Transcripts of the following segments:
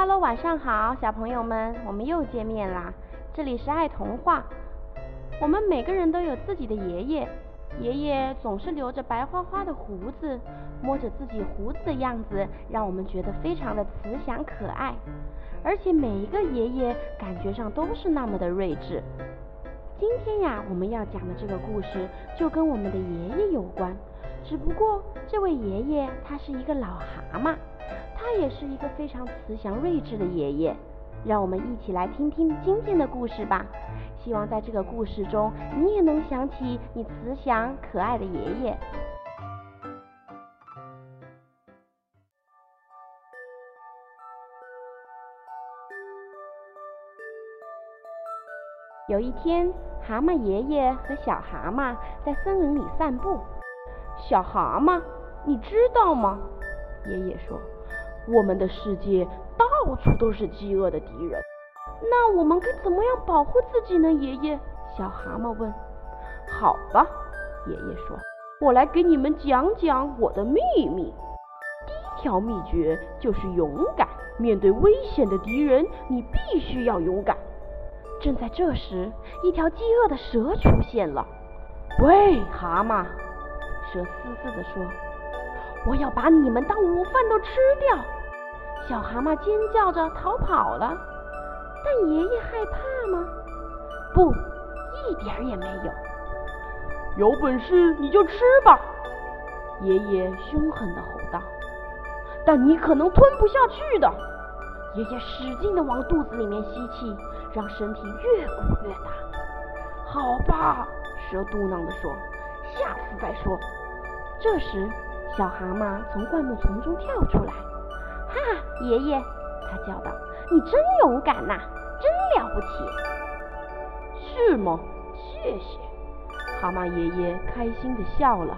Hello，晚上好，小朋友们，我们又见面啦！这里是爱童话。我们每个人都有自己的爷爷，爷爷总是留着白花花的胡子，摸着自己胡子的样子，让我们觉得非常的慈祥可爱。而且每一个爷爷感觉上都是那么的睿智。今天呀，我们要讲的这个故事就跟我们的爷爷有关，只不过这位爷爷他是一个老蛤蟆。他也是一个非常慈祥睿智的爷爷，让我们一起来听听今天的故事吧。希望在这个故事中，你也能想起你慈祥可爱的爷爷。有一天，蛤蟆爷爷和小蛤蟆在森林里散步。小蛤蟆，你知道吗？爷爷说。我们的世界到处都是饥饿的敌人，那我们该怎么样保护自己呢？爷爷，小蛤蟆问。好吧，爷爷说，我来给你们讲讲我的秘密。第一条秘诀就是勇敢，面对危险的敌人，你必须要勇敢。正在这时，一条饥饿的蛇出现了。喂，蛤蟆，蛇嘶嘶地说。我要把你们当午饭都吃掉！小蛤蟆尖叫着逃跑了。但爷爷害怕吗？不，一点也没有。有本事你就吃吧！爷爷凶狠地吼道。但你可能吞不下去的。爷爷使劲地往肚子里面吸气，让身体越鼓越大。好吧，蛇嘟囔地说：“下次再说。”这时。小蛤蟆从灌木丛中跳出来，哈，爷爷，他叫道：“你真勇敢呐，真了不起。”是吗？谢谢。蛤蟆爷爷开心地笑了，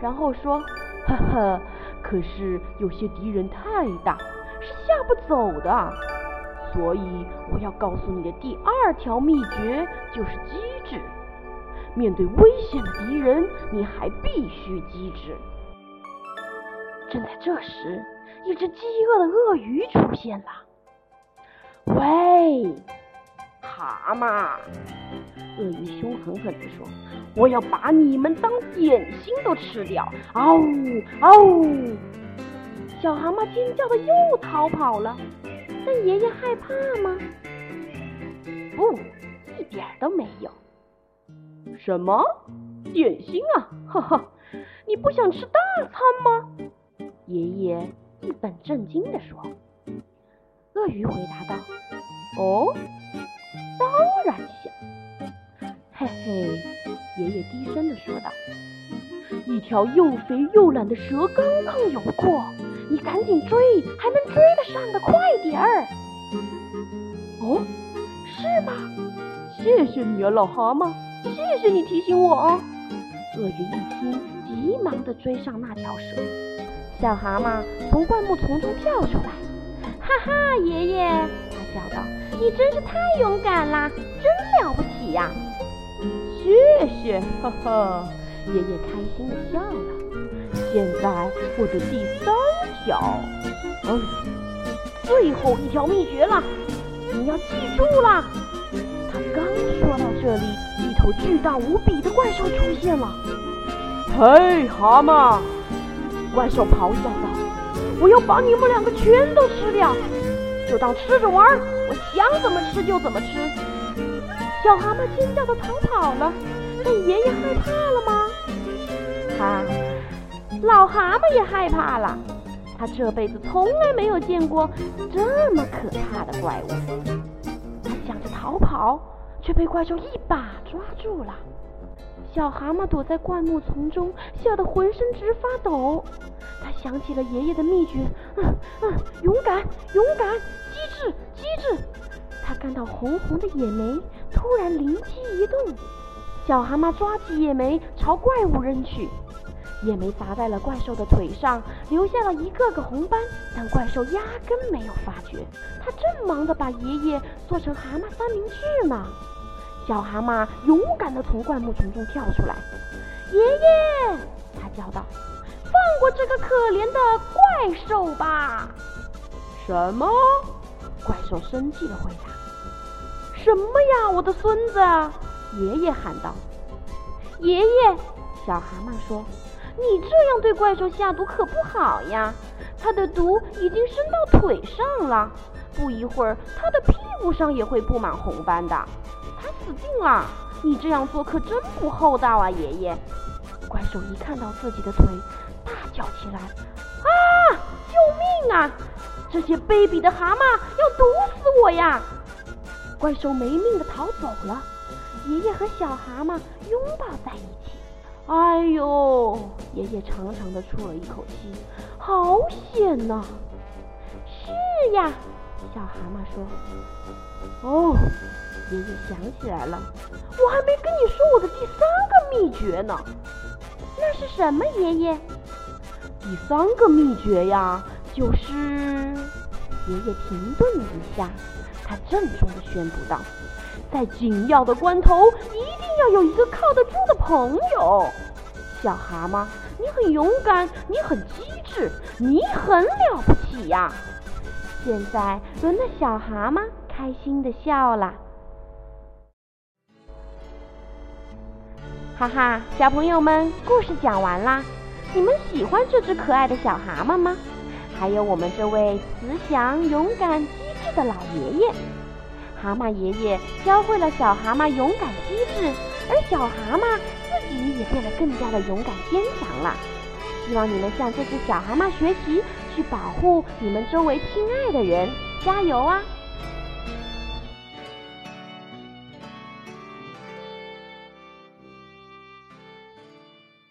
然后说：“呵呵，可是有些敌人太大，是吓不走的。所以我要告诉你的第二条秘诀就是机智。面对危险的敌人，你还必须机智。”正在这时，一只饥饿的鳄鱼出现了。喂，蛤蟆！鳄鱼凶狠狠地说：“我要把你们当点心都吃掉！”嗷呜嗷呜！小蛤蟆尖叫的又逃跑了。但爷爷害怕吗？不，一点都没有。什么点心啊？哈哈，你不想吃大餐吗？爷爷一本正经地说：“鳄鱼回答道，哦，当然想。嘿嘿。”爷爷低声地说道：“一条又肥又懒的蛇刚刚游过，你赶紧追，还能追得上的，快点儿！”哦，是吗？谢谢你啊，老蛤蟆，谢谢你提醒我啊。鳄鱼一听，急忙地追上那条蛇。小蛤蟆从灌木丛中跳出来，哈哈，爷爷，他叫道：“你真是太勇敢啦，真了不起呀！”谢谢，呵呵，爷爷开心地笑了。现在我的第三条，嗯，最后一条秘诀了，你要记住了。他刚说到这里，一头巨大无比的怪兽出现了。嘿，蛤蟆！怪兽咆哮道：“我要把你们两个全都吃掉，就当吃着玩儿，我想怎么吃就怎么吃。”小蛤蟆尖叫的逃跑了，但爷爷害怕了吗？他，老蛤蟆也害怕了。他这辈子从来没有见过这么可怕的怪物。他想着逃跑，却被怪兽一把抓住了。小蛤蟆躲在灌木丛中，吓得浑身直发抖。他想起了爷爷的秘诀，嗯嗯，勇敢，勇敢，机智，机智。他看到红红的野莓，突然灵机一动，小蛤蟆抓起野莓朝怪物扔去，野莓砸在了怪兽的腿上，留下了一个个红斑，但怪兽压根没有发觉。他正忙着把爷爷做成蛤蟆三明治呢。小蛤蟆勇敢地从灌木丛中跳出来，爷爷，他叫道：“放过这个可怜的怪兽吧！”什么？怪兽生气地回答：“什么呀，我的孙子！”爷爷喊道：“爷爷！”小蛤蟆说：“你这样对怪兽下毒可不好呀，它的毒已经伸到腿上了，不一会儿它的屁股上也会布满红斑的，它死定了！你这样做可真不厚道啊，爷爷！”怪兽一看到自己的腿，大叫起来：“啊！救命啊！这些卑鄙的蛤蟆要毒死我呀！”怪兽没命的逃走了，爷爷和小蛤蟆拥抱在一起。哎呦！爷爷长长的出了一口气，好险呐！是呀，小蛤蟆说。哦，爷爷想起来了，我还没跟你说我的第三个秘诀呢。那是什么，爷爷？第三个秘诀呀，就是爷爷停顿了一下，他郑重的宣布道：“在紧要的关头，一定要有一个靠得住的朋友。小蛤蟆，你很勇敢，你很机智，你很了不起呀！现在轮到小蛤蟆开心的笑了。”哈哈，小朋友们，故事讲完啦。你们喜欢这只可爱的小蛤蟆吗？还有我们这位慈祥、勇敢、机智的老爷爷。蛤蟆爷爷教会了小蛤蟆勇敢机智，而小蛤蟆自己也变得更加的勇敢坚强了。希望你们向这只小蛤蟆学习，去保护你们周围亲爱的人。加油啊！